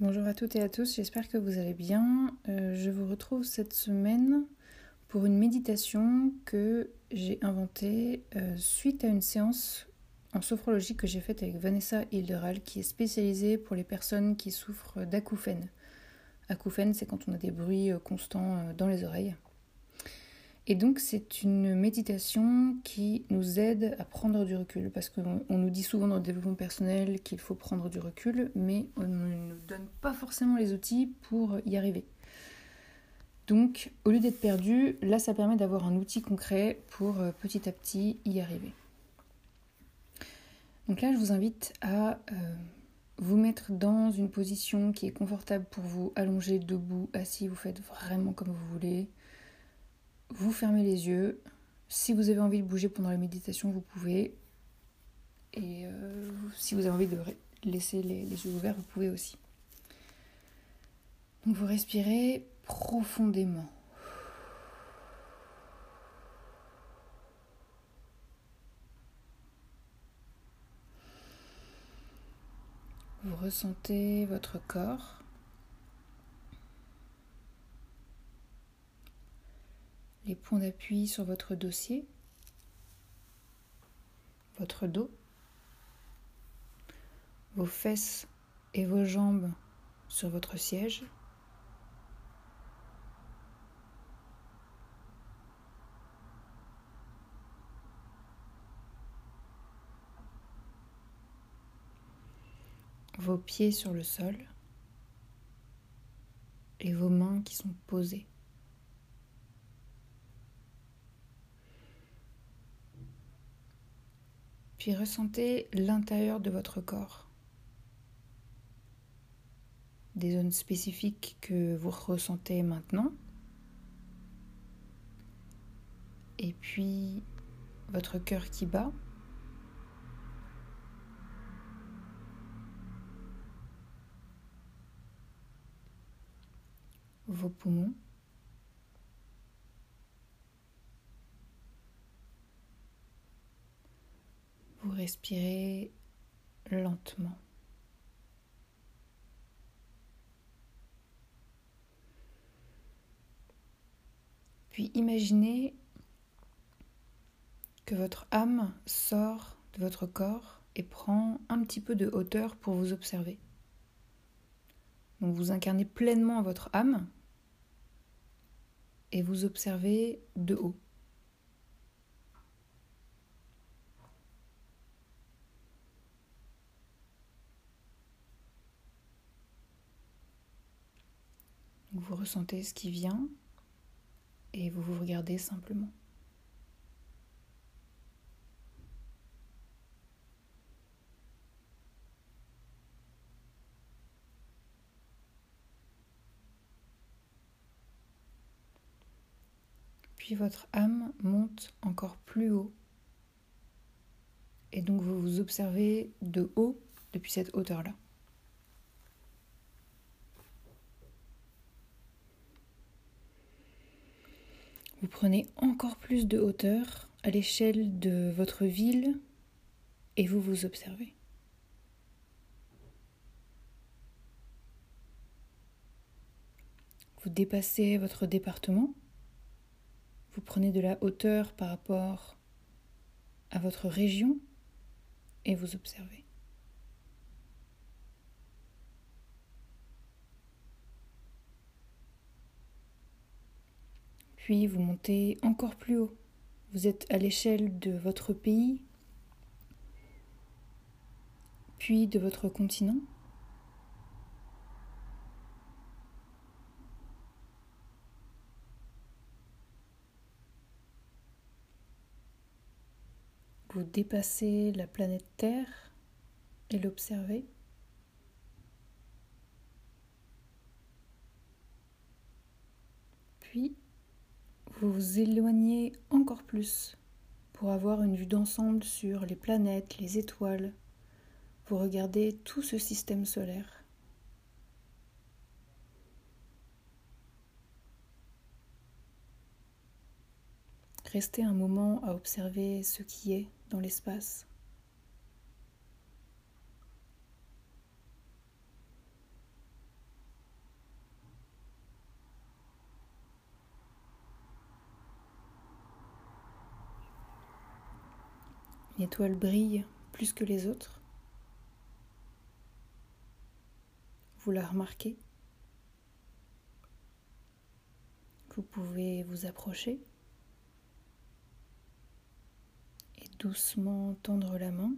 Bonjour à toutes et à tous, j'espère que vous allez bien. Euh, je vous retrouve cette semaine pour une méditation que j'ai inventée euh, suite à une séance en sophrologie que j'ai faite avec Vanessa Hilderal qui est spécialisée pour les personnes qui souffrent d'acouphènes. Acouphènes, c'est quand on a des bruits euh, constants dans les oreilles. Et donc c'est une méditation qui nous aide à prendre du recul, parce qu'on nous dit souvent dans le développement personnel qu'il faut prendre du recul, mais on ne nous donne pas forcément les outils pour y arriver. Donc au lieu d'être perdu, là ça permet d'avoir un outil concret pour euh, petit à petit y arriver. Donc là je vous invite à euh, vous mettre dans une position qui est confortable pour vous, allongé, debout, assis, vous faites vraiment comme vous voulez vous fermez les yeux. Si vous avez envie de bouger pendant la méditation, vous pouvez. Et euh, si vous avez envie de laisser les, les yeux ouverts, vous pouvez aussi. Donc vous respirez profondément. Vous ressentez votre corps. Les points d'appui sur votre dossier, votre dos, vos fesses et vos jambes sur votre siège. vos pieds sur le sol et vos mains qui sont posées. Puis ressentez l'intérieur de votre corps. Des zones spécifiques que vous ressentez maintenant. Et puis votre cœur qui bat. Vos poumons. Respirez lentement. Puis imaginez que votre âme sort de votre corps et prend un petit peu de hauteur pour vous observer. Donc vous incarnez pleinement votre âme et vous observez de haut. Vous ressentez ce qui vient et vous vous regardez simplement. Puis votre âme monte encore plus haut. Et donc vous vous observez de haut depuis cette hauteur-là. Vous prenez encore plus de hauteur à l'échelle de votre ville et vous vous observez. Vous dépassez votre département, vous prenez de la hauteur par rapport à votre région et vous observez. Puis vous montez encore plus haut. Vous êtes à l'échelle de votre pays, puis de votre continent. Vous dépassez la planète Terre et l'observez. Puis vous vous éloignez encore plus pour avoir une vue d'ensemble sur les planètes, les étoiles. Vous regardez tout ce système solaire. Restez un moment à observer ce qui est dans l'espace. Une étoile brille plus que les autres. Vous la remarquez? Vous pouvez vous approcher et doucement tendre la main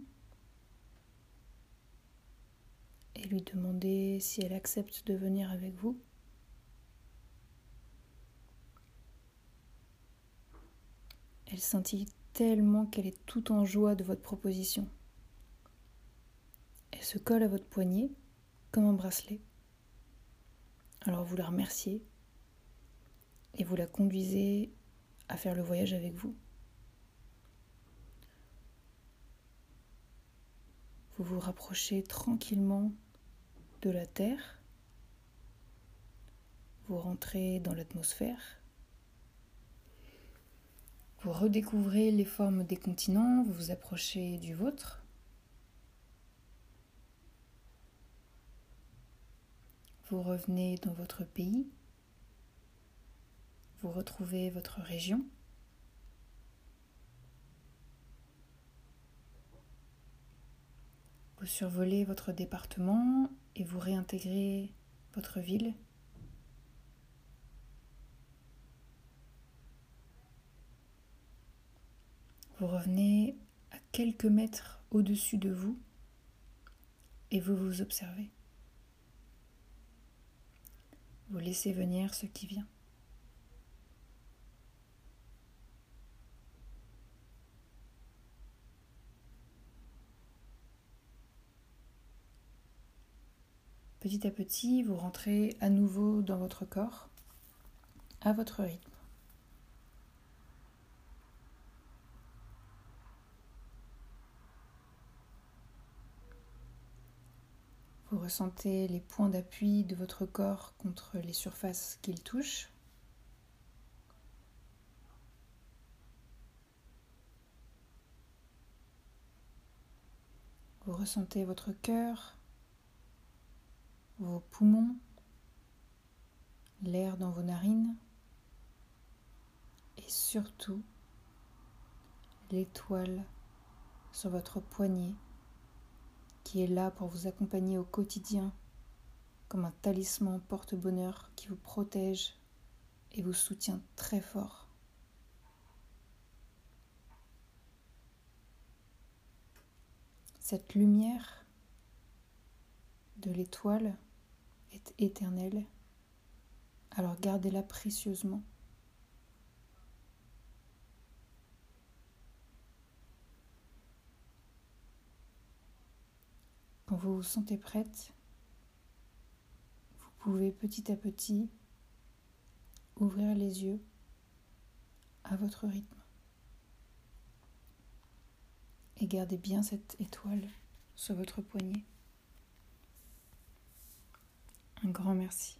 et lui demander si elle accepte de venir avec vous. Elle scintille tellement qu'elle est tout en joie de votre proposition. Elle se colle à votre poignet comme un bracelet. Alors vous la remerciez et vous la conduisez à faire le voyage avec vous. Vous vous rapprochez tranquillement de la Terre. Vous rentrez dans l'atmosphère. Vous redécouvrez les formes des continents, vous vous approchez du vôtre. Vous revenez dans votre pays. Vous retrouvez votre région. Vous survolez votre département et vous réintégrez votre ville. Vous revenez à quelques mètres au-dessus de vous et vous vous observez. Vous laissez venir ce qui vient. Petit à petit, vous rentrez à nouveau dans votre corps, à votre rythme. Vous ressentez les points d'appui de votre corps contre les surfaces qu'il touche. Vous ressentez votre cœur, vos poumons, l'air dans vos narines et surtout l'étoile sur votre poignet qui est là pour vous accompagner au quotidien comme un talisman porte-bonheur qui vous protège et vous soutient très fort. Cette lumière de l'étoile est éternelle, alors gardez-la précieusement. Vous sentez prête, vous pouvez petit à petit ouvrir les yeux à votre rythme. Et gardez bien cette étoile sur votre poignet. Un grand merci.